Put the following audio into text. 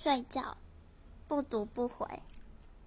睡觉不读不回。